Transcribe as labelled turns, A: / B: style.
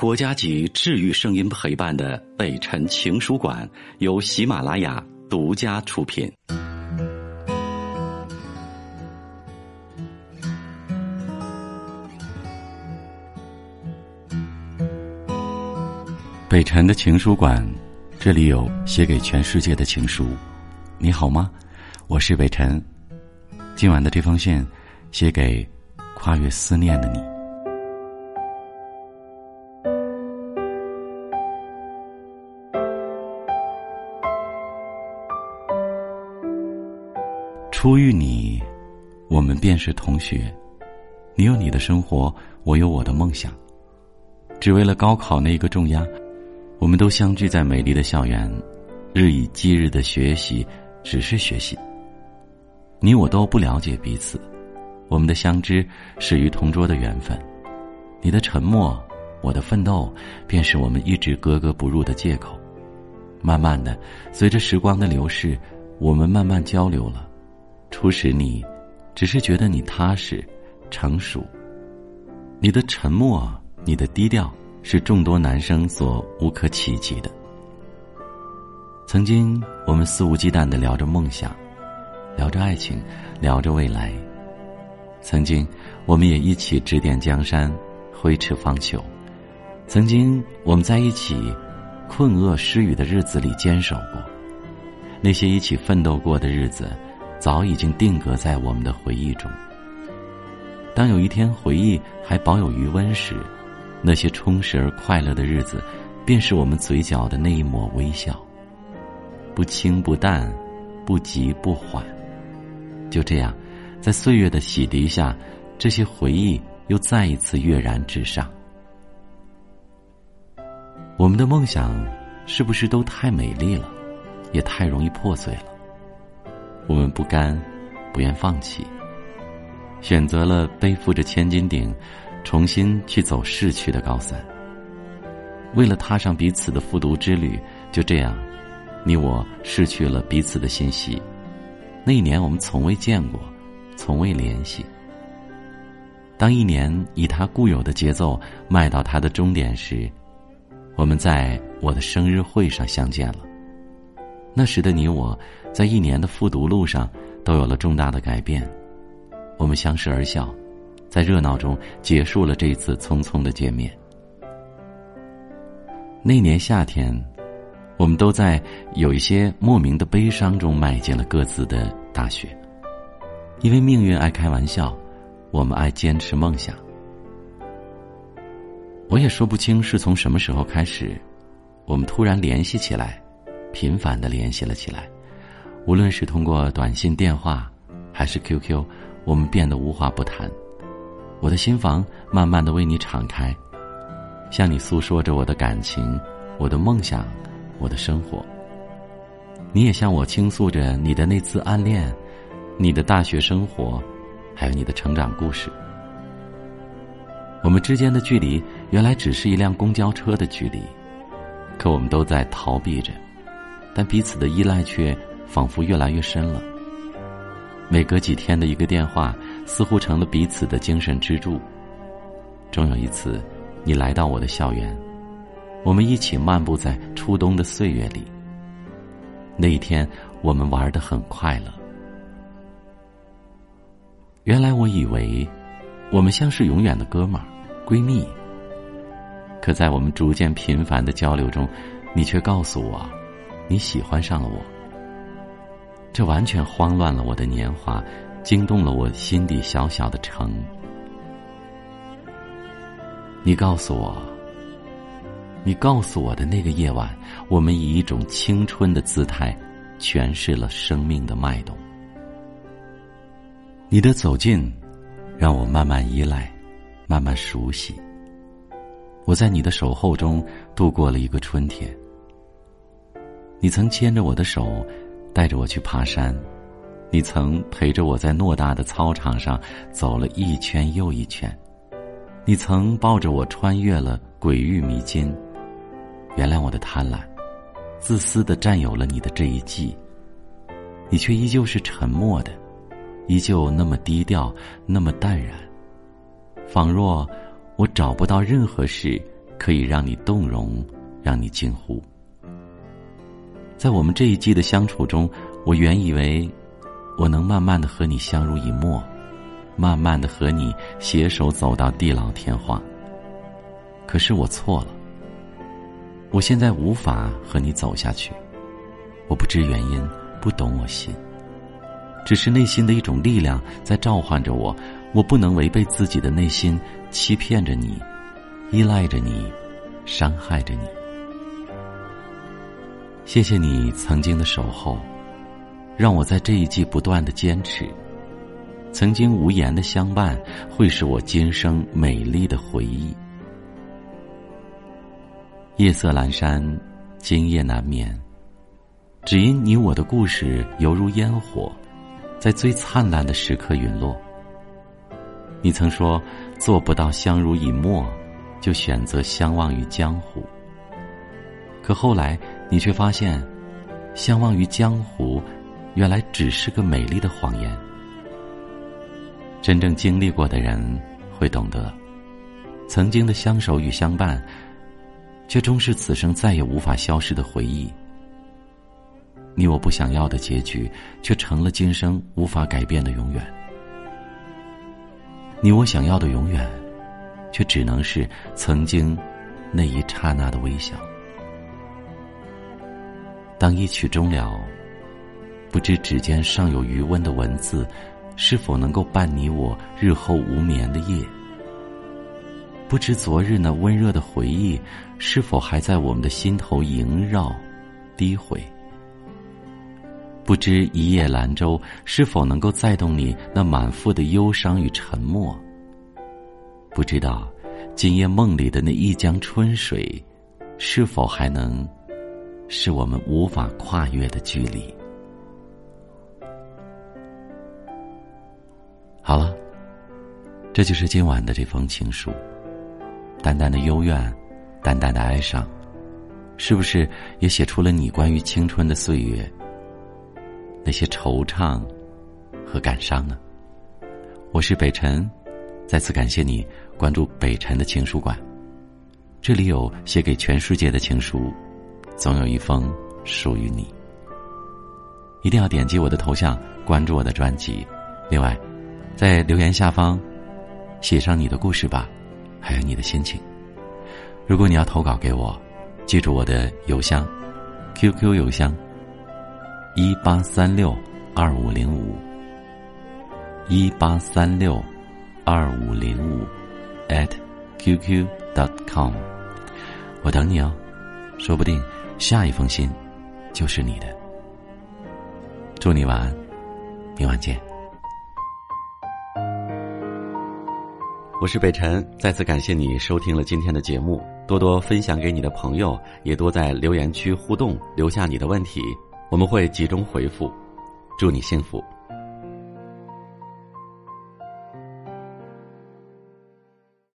A: 国家级治愈声音陪伴的北辰情书馆由喜马拉雅独家出品。北辰的情书馆，这里有写给全世界的情书。你好吗？我是北辰。今晚的这封信，写给跨越思念的你。初遇你，我们便是同学。你有你的生活，我有我的梦想。只为了高考那一个重压，我们都相聚在美丽的校园，日以继日的学习，只是学习。你我都不了解彼此，我们的相知始于同桌的缘分。你的沉默，我的奋斗，便是我们一直格格不入的借口。慢慢的，随着时光的流逝，我们慢慢交流了。初时你，只是觉得你踏实、成熟。你的沉默，你的低调，是众多男生所无可企及的。曾经，我们肆无忌惮的聊着梦想，聊着爱情，聊着未来。曾经，我们也一起指点江山，挥斥方遒。曾经，我们在一起，困厄失语的日子里坚守过。那些一起奋斗过的日子。早已经定格在我们的回忆中。当有一天回忆还保有余温时，那些充实而快乐的日子，便是我们嘴角的那一抹微笑。不轻不淡，不急不缓，就这样，在岁月的洗涤下，这些回忆又再一次跃然纸上。我们的梦想，是不是都太美丽了，也太容易破碎了？我们不甘，不愿放弃，选择了背负着千斤顶，重新去走逝去的高三。为了踏上彼此的复读之旅，就这样，你我失去了彼此的信息。那一年，我们从未见过，从未联系。当一年以他固有的节奏迈到他的终点时，我们在我的生日会上相见了。那时的你我，在一年的复读路上，都有了重大的改变。我们相视而笑，在热闹中结束了这次匆匆的见面。那年夏天，我们都在有一些莫名的悲伤中迈进了各自的大学。因为命运爱开玩笑，我们爱坚持梦想。我也说不清是从什么时候开始，我们突然联系起来。频繁的联系了起来，无论是通过短信、电话，还是 QQ，我们变得无话不谈。我的心房慢慢的为你敞开，向你诉说着我的感情、我的梦想、我的生活。你也向我倾诉着你的那次暗恋、你的大学生活，还有你的成长故事。我们之间的距离原来只是一辆公交车的距离，可我们都在逃避着。但彼此的依赖却仿佛越来越深了。每隔几天的一个电话，似乎成了彼此的精神支柱。终有一次，你来到我的校园，我们一起漫步在初冬的岁月里。那一天，我们玩得很快乐。原来我以为，我们像是永远的哥们儿、闺蜜。可在我们逐渐频繁的交流中，你却告诉我。你喜欢上了我，这完全慌乱了我的年华，惊动了我心底小小的城。你告诉我，你告诉我的那个夜晚，我们以一种青春的姿态诠释了生命的脉动。你的走近，让我慢慢依赖，慢慢熟悉。我在你的守候中度过了一个春天。你曾牵着我的手，带着我去爬山；你曾陪着我在偌大的操场上走了一圈又一圈；你曾抱着我穿越了鬼域迷津。原谅我的贪婪，自私的占有了你的这一季。你却依旧是沉默的，依旧那么低调，那么淡然，仿若我找不到任何事可以让你动容，让你惊呼。在我们这一季的相处中，我原以为我能慢慢的和你相濡以沫，慢慢的和你携手走到地老天荒。可是我错了，我现在无法和你走下去。我不知原因，不懂我心，只是内心的一种力量在召唤着我。我不能违背自己的内心，欺骗着你，依赖着你，伤害着你。谢谢你曾经的守候，让我在这一季不断的坚持。曾经无言的相伴，会是我今生美丽的回忆。夜色阑珊，今夜难眠。只因你我的故事犹如烟火，在最灿烂的时刻陨落。你曾说做不到相濡以沫，就选择相忘于江湖。可后来你却发现，相忘于江湖，原来只是个美丽的谎言。真正经历过的人会懂得，曾经的相守与相伴，却终是此生再也无法消失的回忆。你我不想要的结局，却成了今生无法改变的永远。你我想要的永远，却只能是曾经那一刹那的微笑。当一曲终了，不知指尖尚有余温的文字，是否能够伴你我日后无眠的夜？不知昨日那温热的回忆，是否还在我们的心头萦绕、低回？不知一叶兰舟是否能够载动你那满腹的忧伤与沉默？不知道今夜梦里的那一江春水，是否还能是我们无法跨越的距离？好了，这就是今晚的这封情书。淡淡的幽怨，淡淡的哀伤，是不是也写出了你关于青春的岁月？那些惆怅和感伤呢？我是北辰，再次感谢你关注北辰的情书馆。这里有写给全世界的情书，总有一封属于你。一定要点击我的头像关注我的专辑。另外，在留言下方写上你的故事吧，还有你的心情。如果你要投稿给我，记住我的邮箱，QQ 邮箱。一八三六二五零五，一八三六二五零五，at qq dot com，我等你哦，说不定下一封信就是你的。祝你晚安，明晚见。我是北辰，再次感谢你收听了今天的节目，多多分享给你的朋友，也多在留言区互动，留下你的问题。我们会集中回复，祝你幸福。